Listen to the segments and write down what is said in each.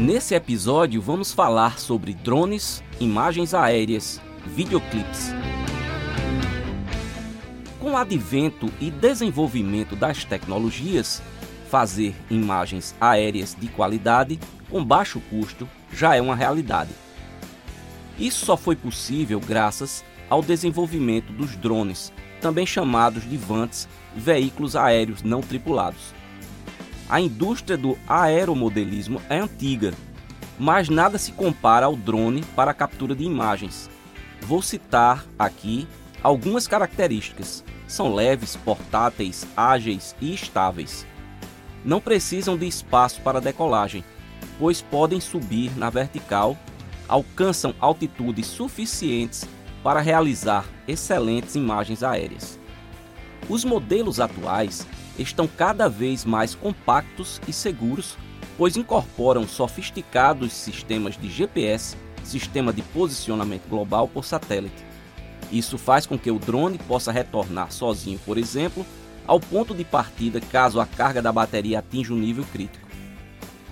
Nesse episódio vamos falar sobre drones, imagens aéreas, videoclips. Com o advento e desenvolvimento das tecnologias, fazer imagens aéreas de qualidade com baixo custo já é uma realidade. Isso só foi possível graças ao desenvolvimento dos drones, também chamados de VANTs, veículos aéreos não tripulados. A indústria do aeromodelismo é antiga, mas nada se compara ao drone para a captura de imagens. Vou citar aqui algumas características. São leves, portáteis, ágeis e estáveis. Não precisam de espaço para decolagem, pois podem subir na vertical, alcançam altitudes suficientes para realizar excelentes imagens aéreas. Os modelos atuais estão cada vez mais compactos e seguros, pois incorporam sofisticados sistemas de GPS, sistema de posicionamento global por satélite. Isso faz com que o drone possa retornar sozinho, por exemplo, ao ponto de partida caso a carga da bateria atinja um nível crítico.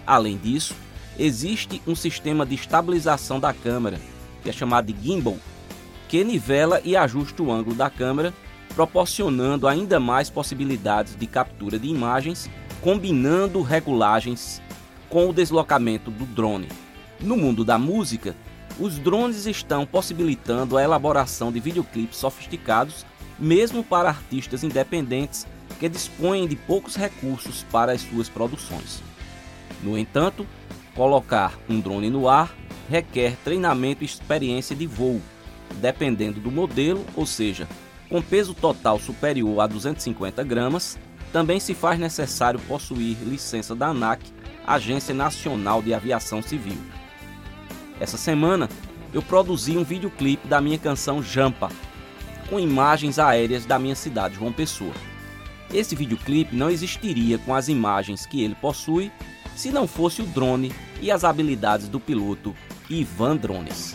Além disso, existe um sistema de estabilização da câmera, que é chamado de gimbal, que nivela e ajusta o ângulo da câmera, proporcionando ainda mais possibilidades de captura de imagens, combinando regulagens com o deslocamento do drone. No mundo da música, os drones estão possibilitando a elaboração de videoclipes sofisticados, mesmo para artistas independentes que dispõem de poucos recursos para as suas produções. No entanto, colocar um drone no ar requer treinamento e experiência de voo, dependendo do modelo, ou seja, com peso total superior a 250 gramas, também se faz necessário possuir licença da ANAC, Agência Nacional de Aviação Civil. Essa semana eu produzi um videoclipe da minha canção Jampa, com imagens aéreas da minha cidade, João Pessoa. Esse videoclipe não existiria com as imagens que ele possui se não fosse o drone e as habilidades do piloto Ivan Drones.